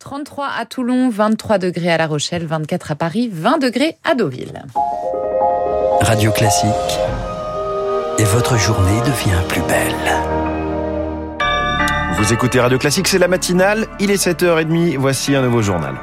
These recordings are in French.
33 à Toulon, 23 degrés à La Rochelle, 24 à Paris, 20 degrés à Deauville. Radio Classique. Et votre journée devient plus belle. Vous écoutez Radio Classique, c'est la matinale. Il est 7h30. Voici un nouveau journal.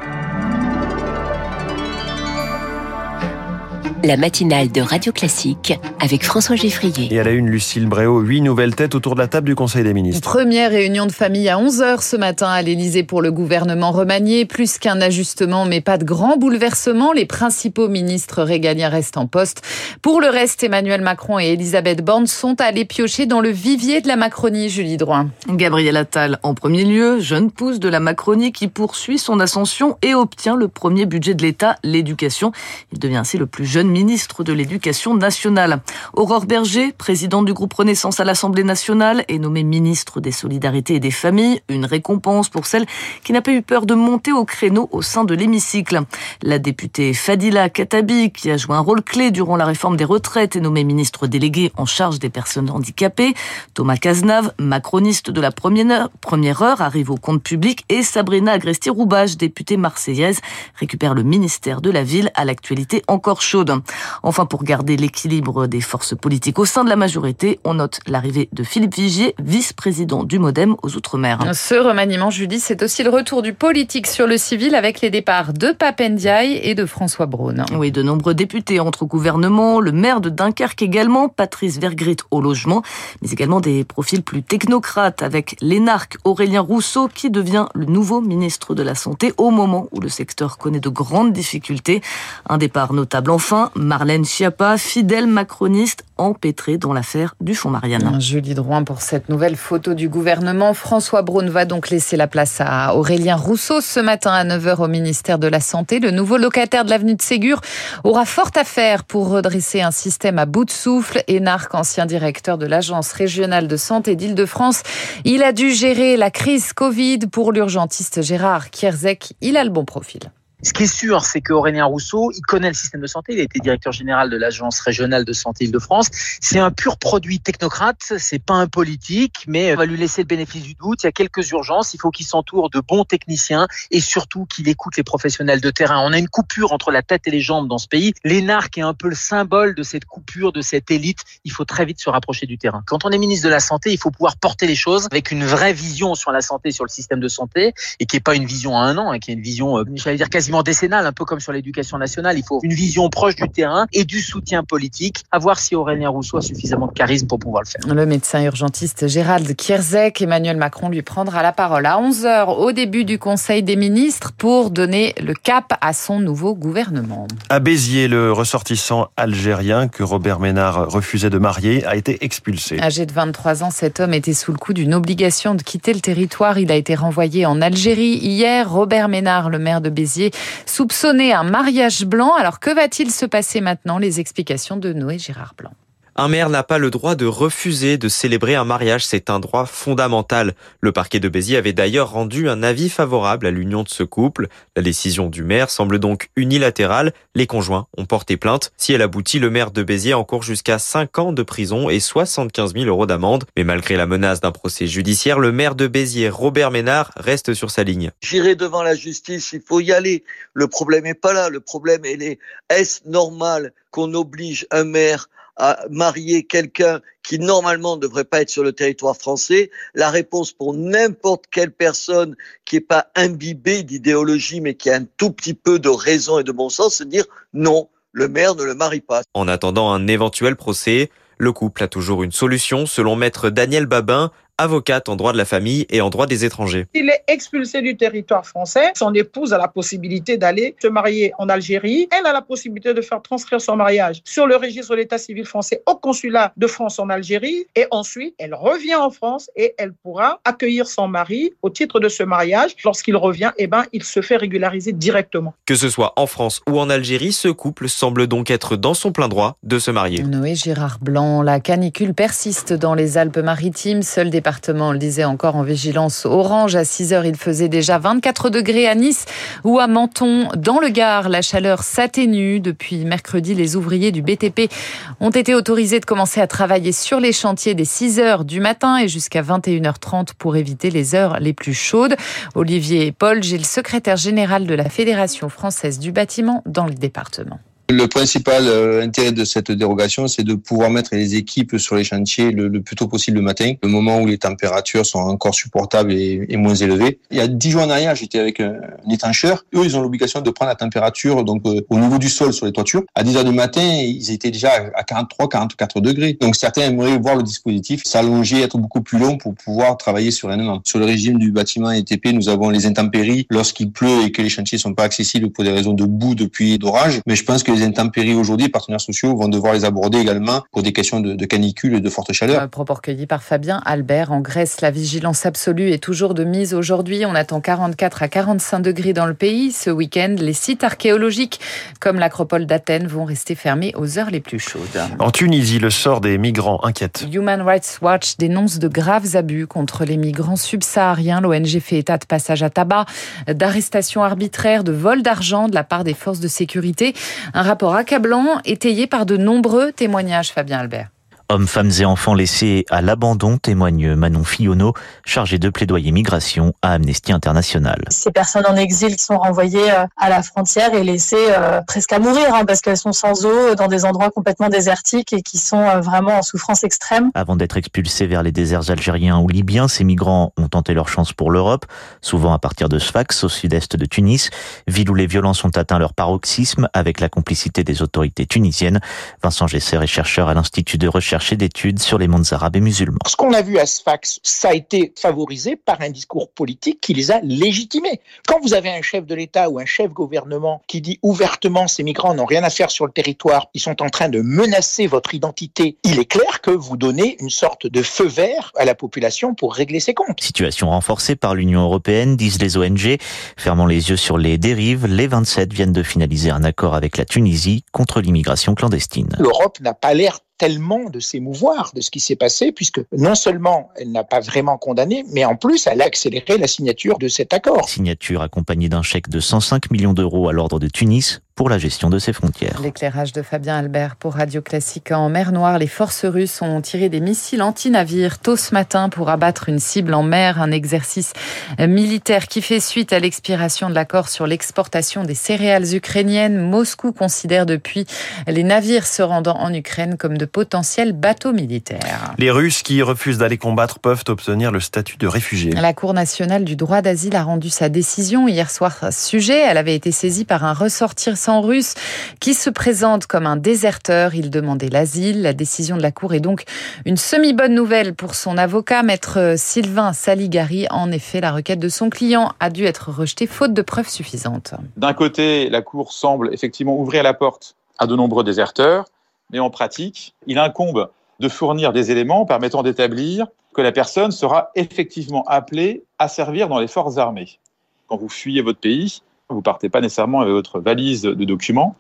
La matinale de Radio Classique avec François Geffrier. Et à la une, Lucille Bréau, huit nouvelles têtes autour de la table du Conseil des ministres. Première réunion de famille à 11h ce matin à l'Elysée pour le gouvernement remanié. Plus qu'un ajustement, mais pas de grand bouleversement. Les principaux ministres régaliens restent en poste. Pour le reste, Emmanuel Macron et Elisabeth Borne sont allés piocher dans le vivier de la Macronie, Julie Droin. Gabriel Attal en premier lieu, jeune pousse de la Macronie qui poursuit son ascension et obtient le premier budget de l'État, l'éducation. Il devient ainsi le plus jeune ministre de l'Éducation nationale. Aurore Berger, présidente du groupe Renaissance à l'Assemblée nationale, est nommée ministre des Solidarités et des Familles, une récompense pour celle qui n'a pas eu peur de monter au créneau au sein de l'hémicycle. La députée Fadila Katabi, qui a joué un rôle clé durant la réforme des retraites, est nommée ministre déléguée en charge des personnes handicapées. Thomas Cazenave, macroniste de la première heure, arrive au compte public et Sabrina Agresti-Roubache, députée marseillaise, récupère le ministère de la Ville à l'actualité encore chaude. Enfin, pour garder l'équilibre des forces politiques au sein de la majorité, on note l'arrivée de Philippe Vigier, vice-président du Modem aux Outre-mer. Ce remaniement, Julie, c'est aussi le retour du politique sur le civil avec les départs de Papendiaï et de François Braun. Oui, de nombreux députés entrent au gouvernement, le maire de Dunkerque également, Patrice Vergrit au logement, mais également des profils plus technocrates avec l'énarque Aurélien Rousseau qui devient le nouveau ministre de la Santé au moment où le secteur connaît de grandes difficultés. Un départ notable enfin Marlène Schiappa, fidèle macroniste, empêtrée dans l'affaire du fonds Marianne. Julie Drouin pour cette nouvelle photo du gouvernement. François Braun va donc laisser la place à Aurélien Rousseau ce matin à 9h au ministère de la Santé. Le nouveau locataire de l'avenue de Ségur aura fort à faire pour redresser un système à bout de souffle. Énarque, ancien directeur de l'Agence régionale de santé d'Île-de-France, il a dû gérer la crise Covid pour l'urgentiste Gérard Kierzek. Il a le bon profil. Ce qui est sûr, c'est qu'Aurélien Rousseau, il connaît le système de santé. Il a été directeur général de l'Agence régionale de santé Île-de-France. C'est un pur produit technocrate. C'est pas un politique, mais on va lui laisser le bénéfice du doute. Il y a quelques urgences. Il faut qu'il s'entoure de bons techniciens et surtout qu'il écoute les professionnels de terrain. On a une coupure entre la tête et les jambes dans ce pays. L'énarque est un peu le symbole de cette coupure, de cette élite. Il faut très vite se rapprocher du terrain. Quand on est ministre de la Santé, il faut pouvoir porter les choses avec une vraie vision sur la santé, sur le système de santé et qui est pas une vision à un an, hein, qui est une vision, euh, j'allais dire quasiment décennale, un peu comme sur l'éducation nationale. Il faut une vision proche du terrain et du soutien politique. À voir si Aurélien Rousseau a suffisamment de charisme pour pouvoir le faire. Le médecin urgentiste Gérald Kierzek, Emmanuel Macron lui prendra la parole à 11h au début du Conseil des ministres pour donner le cap à son nouveau gouvernement. À Béziers, le ressortissant algérien que Robert Ménard refusait de marier a été expulsé. Âgé de 23 ans, cet homme était sous le coup d'une obligation de quitter le territoire. Il a été renvoyé en Algérie hier. Robert Ménard, le maire de Béziers, soupçonné un mariage blanc. Alors que va-t-il se passer maintenant? Les explications de Noé Gérard Blanc. Un maire n'a pas le droit de refuser de célébrer un mariage, c'est un droit fondamental. Le parquet de Béziers avait d'ailleurs rendu un avis favorable à l'union de ce couple. La décision du maire semble donc unilatérale. Les conjoints ont porté plainte. Si elle aboutit, le maire de Béziers encourt jusqu'à 5 ans de prison et 75 000 euros d'amende. Mais malgré la menace d'un procès judiciaire, le maire de Béziers, Robert Ménard, reste sur sa ligne. J'irai devant la justice, il faut y aller. Le problème n'est pas là. Le problème, est, est-ce normal qu'on oblige un maire à marier quelqu'un qui normalement ne devrait pas être sur le territoire français, la réponse pour n'importe quelle personne qui n'est pas imbibée d'idéologie mais qui a un tout petit peu de raison et de bon sens, c'est de dire non, le maire ne le marie pas. En attendant un éventuel procès, le couple a toujours une solution, selon maître Daniel Babin, avocate en droit de la famille et en droit des étrangers. Il est expulsé du territoire français. Son épouse a la possibilité d'aller se marier en Algérie. Elle a la possibilité de faire transcrire son mariage sur le registre de l'état civil français au consulat de France en Algérie. Et ensuite, elle revient en France et elle pourra accueillir son mari au titre de ce mariage. Lorsqu'il revient, eh ben, il se fait régulariser directement. Que ce soit en France ou en Algérie, ce couple semble donc être dans son plein droit de se marier. Noé Gérard Blanc, la canicule persiste dans les Alpes-Maritimes. Seuls des département, on le disait encore en vigilance orange. À 6 heures, il faisait déjà 24 degrés à Nice ou à Menton. Dans le Gard, la chaleur s'atténue. Depuis mercredi, les ouvriers du BTP ont été autorisés de commencer à travailler sur les chantiers dès 6 heures du matin et jusqu'à 21h30 pour éviter les heures les plus chaudes. Olivier Paul, j'ai le secrétaire général de la Fédération française du bâtiment dans le département. Le principal euh, intérêt de cette dérogation, c'est de pouvoir mettre les équipes sur les chantiers le, plus tôt possible le matin, le moment où les températures sont encore supportables et, moins élevées. Il y a dix jours en arrière, j'étais avec un, étancheur. Eux, ils ont l'obligation de prendre la température donc euh, au niveau du sol sur les toitures. À 10 heures du matin, ils étaient déjà à 43, 44 degrés. Donc certains aimeraient voir le dispositif s'allonger, être beaucoup plus long pour pouvoir travailler sereinement. Sur le régime du bâtiment ETP, nous avons les intempéries lorsqu'il pleut et que les chantiers sont pas accessibles pour des raisons de boue, de pluie et d'orage. Mais je pense que les intempéries aujourd'hui, les partenaires sociaux vont devoir les aborder également pour des questions de, canicule et de forte chaleur. Un propos recueilli par Fabien Albert. En Grèce, la vigilance absolue est toujours de mise aujourd'hui. On attend 44 à 45 degrés dans le pays. Ce week-end, les sites archéologiques comme l'acropole d'Athènes vont rester fermés aux heures les plus chaudes. En Tunisie, le sort des migrants inquiète. Human Rights Watch dénonce de graves abus contre les migrants subsahariens. L'ONG fait état de passage à tabac, d'arrestations arbitraires, de vols d'argent de la part des forces de sécurité. Un rapport accablant, étayé par de nombreux témoignages, Fabien Albert. Hommes, femmes et enfants laissés à l'abandon, témoigne Manon Fillonneau, chargée de plaidoyer migration à Amnesty International. Ces personnes en exil sont renvoyées euh, à la frontière et laissées euh, presque à mourir hein, parce qu'elles sont sans eau dans des endroits complètement désertiques et qui sont euh, vraiment en souffrance extrême. Avant d'être expulsés vers les déserts algériens ou libyens, ces migrants ont tenté leur chance pour l'Europe, souvent à partir de Sfax, au sud-est de Tunis, ville où les violences ont atteint leur paroxysme avec la complicité des autorités tunisiennes. Vincent Gesser est chercheur à l'Institut de recherche d'études sur les mondes arabes et musulmans. Ce qu'on a vu à Sfax, ça a été favorisé par un discours politique qui les a légitimés. Quand vous avez un chef de l'État ou un chef gouvernement qui dit ouvertement ces migrants n'ont rien à faire sur le territoire, ils sont en train de menacer votre identité, il est clair que vous donnez une sorte de feu vert à la population pour régler ses comptes. Situation renforcée par l'Union européenne, disent les ONG. Fermant les yeux sur les dérives, les 27 viennent de finaliser un accord avec la Tunisie contre l'immigration clandestine. L'Europe n'a pas l'air tellement de s'émouvoir de ce qui s'est passé, puisque non seulement elle n'a pas vraiment condamné, mais en plus elle a accéléré la signature de cet accord. Signature accompagnée d'un chèque de 105 millions d'euros à l'ordre de Tunis pour la gestion de ses frontières. L'éclairage de Fabien Albert pour Radio Classique en mer Noire. Les forces russes ont tiré des missiles anti-navires tôt ce matin pour abattre une cible en mer, un exercice militaire qui fait suite à l'expiration de l'accord sur l'exportation des céréales ukrainiennes. Moscou considère depuis les navires se rendant en Ukraine comme de potentiels bateaux militaires. Les Russes qui refusent d'aller combattre peuvent obtenir le statut de réfugié. La Cour nationale du droit d'asile a rendu sa décision hier soir sujet. Elle avait été saisie par un ressortissant russe qui se présente comme un déserteur. Il demandait l'asile. La décision de la Cour est donc une semi-bonne nouvelle pour son avocat, maître Sylvain Saligari. En effet, la requête de son client a dû être rejetée faute de preuves suffisantes. D'un côté, la Cour semble effectivement ouvrir la porte à de nombreux déserteurs, mais en pratique, il incombe de fournir des éléments permettant d'établir que la personne sera effectivement appelée à servir dans les forces armées. Quand vous fuyez votre pays, vous partez pas nécessairement avec votre valise de documents.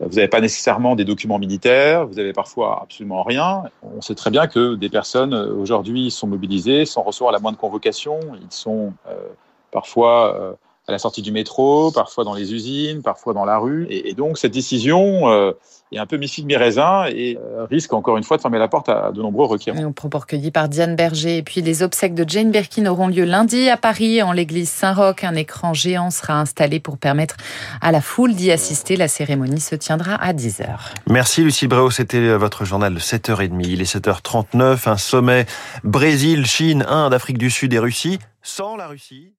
Vous n'avez pas nécessairement des documents militaires, vous avez parfois absolument rien. On sait très bien que des personnes aujourd'hui sont mobilisées sans recevoir la moindre convocation. Ils sont euh, parfois euh, à la sortie du métro, parfois dans les usines, parfois dans la rue. Et, donc cette décision euh, est un peu mi mi raisin et euh, risque encore une fois de fermer la porte à de nombreux requérants. Un propos recueilli par Diane Berger. Et puis les obsèques de Jane Birkin auront lieu lundi à Paris en l'église Saint-Roch. Un écran géant sera installé pour permettre à la foule d'y assister. La cérémonie se tiendra à 10h. Merci Lucie Bréau, c'était votre journal de 7h30. Il est 7h39, un sommet Brésil, Chine, Inde, Afrique du Sud et Russie. Sans la Russie,